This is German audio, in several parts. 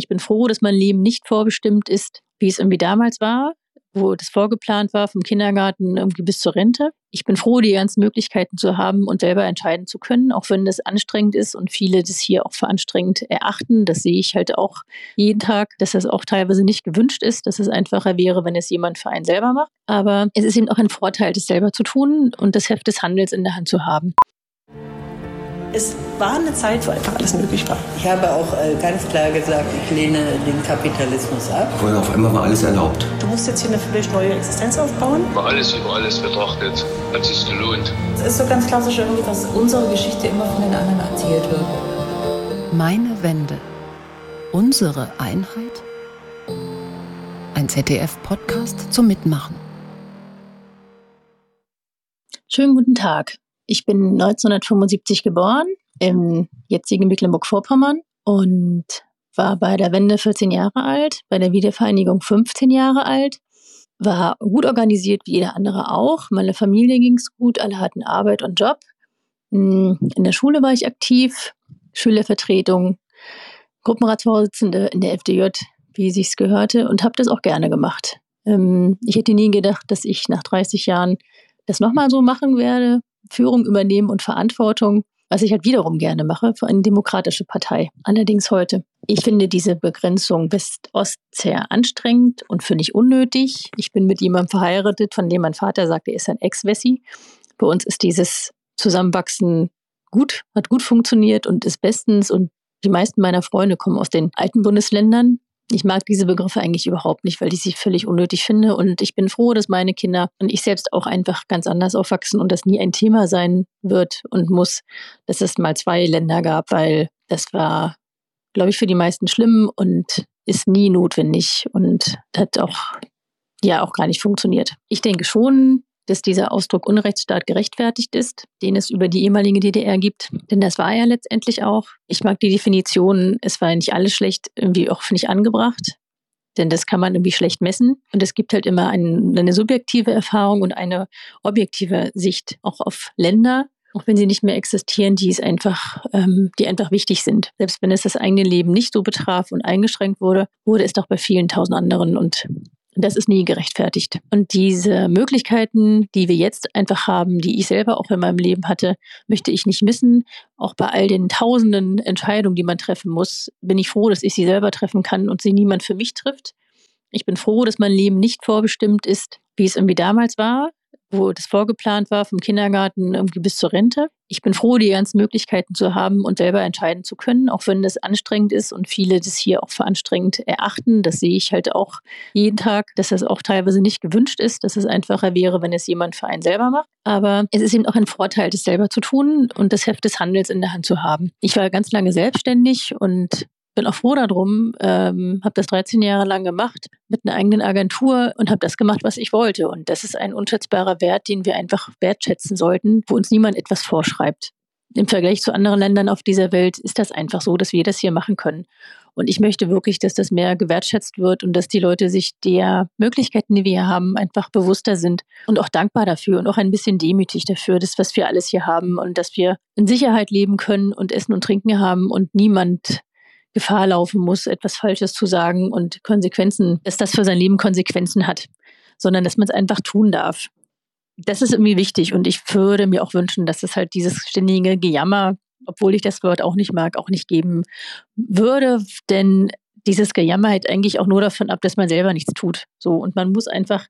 Ich bin froh, dass mein Leben nicht vorbestimmt ist, wie es irgendwie damals war, wo das vorgeplant war, vom Kindergarten irgendwie bis zur Rente. Ich bin froh, die ganzen Möglichkeiten zu haben und selber entscheiden zu können, auch wenn das anstrengend ist und viele das hier auch für anstrengend erachten. Das sehe ich halt auch jeden Tag, dass das auch teilweise nicht gewünscht ist, dass es einfacher wäre, wenn es jemand für einen selber macht. Aber es ist eben auch ein Vorteil, das selber zu tun und das Heft des Handels in der Hand zu haben. Es war eine Zeit, wo einfach alles möglich war. Ich habe auch äh, ganz klar gesagt, ich lehne den Kapitalismus ab. Und auf einmal war alles erlaubt. Du musst jetzt hier eine völlig neue Existenz aufbauen. Über alles über alles betrachtet, hat sich gelohnt. Es ist so ganz klassisch irgendwie, dass unsere Geschichte immer von den anderen erzählt wird. Meine Wende. Unsere Einheit? Ein ZDF-Podcast zum Mitmachen. Schönen guten Tag. Ich bin 1975 geboren im jetzigen Mecklenburg-Vorpommern und war bei der Wende 14 Jahre alt, bei der Wiedervereinigung 15 Jahre alt, war gut organisiert wie jeder andere auch. Meine Familie ging es gut, alle hatten Arbeit und Job. Hm, in der Schule war ich aktiv, Schülervertretung, Gruppenratsvorsitzende in der FDJ, wie sich's gehörte, und habe das auch gerne gemacht. Ähm, ich hätte nie gedacht, dass ich nach 30 Jahren das nochmal so machen werde. Führung übernehmen und Verantwortung, was ich halt wiederum gerne mache für eine demokratische Partei. Allerdings heute. Ich finde diese Begrenzung West-Ost sehr anstrengend und finde ich unnötig. Ich bin mit jemandem verheiratet, von dem mein Vater sagt, er ist ein Ex-Wessi. Bei uns ist dieses Zusammenwachsen gut, hat gut funktioniert und ist bestens und die meisten meiner Freunde kommen aus den alten Bundesländern. Ich mag diese Begriffe eigentlich überhaupt nicht, weil ich sie völlig unnötig finde. Und ich bin froh, dass meine Kinder und ich selbst auch einfach ganz anders aufwachsen und das nie ein Thema sein wird und muss, dass es mal zwei Länder gab, weil das war, glaube ich, für die meisten schlimm und ist nie notwendig und hat auch ja auch gar nicht funktioniert. Ich denke schon, dass dieser Ausdruck Unrechtsstaat gerechtfertigt ist, den es über die ehemalige DDR gibt. Denn das war ja letztendlich auch. Ich mag die Definition, es war nicht alles schlecht, irgendwie auch, finde ich, angebracht. Denn das kann man irgendwie schlecht messen. Und es gibt halt immer ein, eine subjektive Erfahrung und eine objektive Sicht auch auf Länder, auch wenn sie nicht mehr existieren, die es einfach, ähm, die einfach wichtig sind. Selbst wenn es das eigene Leben nicht so betraf und eingeschränkt wurde, wurde es doch bei vielen tausend anderen. Und das ist nie gerechtfertigt. Und diese Möglichkeiten, die wir jetzt einfach haben, die ich selber auch in meinem Leben hatte, möchte ich nicht missen. Auch bei all den tausenden Entscheidungen, die man treffen muss, bin ich froh, dass ich sie selber treffen kann und sie niemand für mich trifft. Ich bin froh, dass mein Leben nicht vorbestimmt ist, wie es irgendwie damals war wo das vorgeplant war, vom Kindergarten irgendwie bis zur Rente. Ich bin froh, die ganzen Möglichkeiten zu haben und selber entscheiden zu können, auch wenn das anstrengend ist und viele das hier auch für anstrengend erachten. Das sehe ich halt auch jeden Tag, dass das auch teilweise nicht gewünscht ist, dass es einfacher wäre, wenn es jemand für einen selber macht. Aber es ist eben auch ein Vorteil, das selber zu tun und das Heft des Handels in der Hand zu haben. Ich war ganz lange selbstständig und bin auch froh darum, ähm, habe das 13 Jahre lang gemacht mit einer eigenen Agentur und habe das gemacht, was ich wollte. Und das ist ein unschätzbarer Wert, den wir einfach wertschätzen sollten, wo uns niemand etwas vorschreibt. Im Vergleich zu anderen Ländern auf dieser Welt ist das einfach so, dass wir das hier machen können. Und ich möchte wirklich, dass das mehr gewertschätzt wird und dass die Leute sich der Möglichkeiten, die wir hier haben, einfach bewusster sind und auch dankbar dafür und auch ein bisschen demütig dafür, das, was wir alles hier haben und dass wir in Sicherheit leben können und Essen und Trinken haben und niemand Gefahr laufen muss, etwas Falsches zu sagen und Konsequenzen, dass das für sein Leben Konsequenzen hat, sondern dass man es einfach tun darf. Das ist irgendwie wichtig und ich würde mir auch wünschen, dass es halt dieses ständige Gejammer, obwohl ich das Wort auch nicht mag, auch nicht geben würde, denn dieses Gejammer hält eigentlich auch nur davon ab, dass man selber nichts tut. So und man muss einfach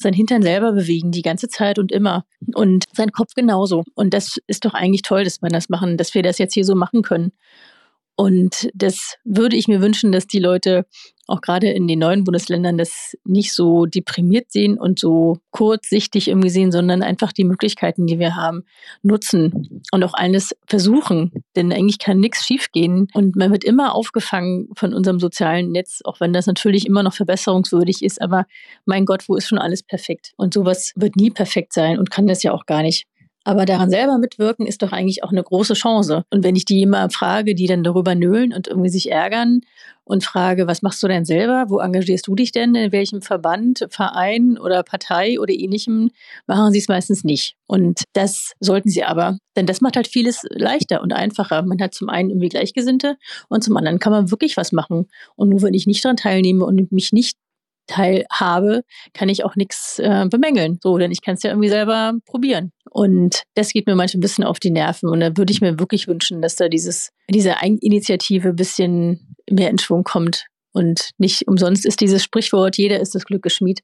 sein Hintern selber bewegen, die ganze Zeit und immer. Und sein Kopf genauso. Und das ist doch eigentlich toll, dass man das machen, dass wir das jetzt hier so machen können. Und das würde ich mir wünschen, dass die Leute auch gerade in den neuen Bundesländern das nicht so deprimiert sehen und so kurzsichtig irgendwie sehen, sondern einfach die Möglichkeiten, die wir haben, nutzen und auch alles versuchen. Denn eigentlich kann nichts schiefgehen und man wird immer aufgefangen von unserem sozialen Netz, auch wenn das natürlich immer noch verbesserungswürdig ist. Aber mein Gott, wo ist schon alles perfekt? Und sowas wird nie perfekt sein und kann das ja auch gar nicht. Aber daran selber mitwirken ist doch eigentlich auch eine große Chance. Und wenn ich die immer frage, die dann darüber nölen und irgendwie sich ärgern und frage, was machst du denn selber? Wo engagierst du dich denn? In welchem Verband, Verein oder Partei oder ähnlichem? Machen sie es meistens nicht. Und das sollten sie aber. Denn das macht halt vieles leichter und einfacher. Man hat zum einen irgendwie Gleichgesinnte und zum anderen kann man wirklich was machen. Und nur wenn ich nicht daran teilnehme und mich nicht teilhabe, kann ich auch nichts äh, bemängeln. So, denn ich kann es ja irgendwie selber probieren. Und das geht mir manchmal ein bisschen auf die Nerven. Und da würde ich mir wirklich wünschen, dass da dieses, diese Eigeninitiative ein bisschen mehr in Schwung kommt. Und nicht umsonst ist dieses Sprichwort, jeder ist das Glück geschmied,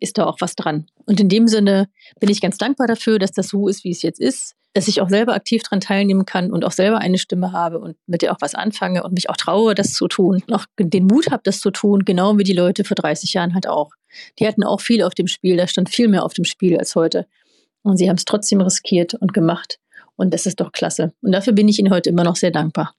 ist da auch was dran. Und in dem Sinne bin ich ganz dankbar dafür, dass das so ist, wie es jetzt ist dass ich auch selber aktiv daran teilnehmen kann und auch selber eine Stimme habe und mit der auch was anfange und mich auch traue, das zu tun. Und auch den Mut habe, das zu tun, genau wie die Leute vor 30 Jahren halt auch. Die hatten auch viel auf dem Spiel, da stand viel mehr auf dem Spiel als heute. Und sie haben es trotzdem riskiert und gemacht. Und das ist doch klasse. Und dafür bin ich Ihnen heute immer noch sehr dankbar.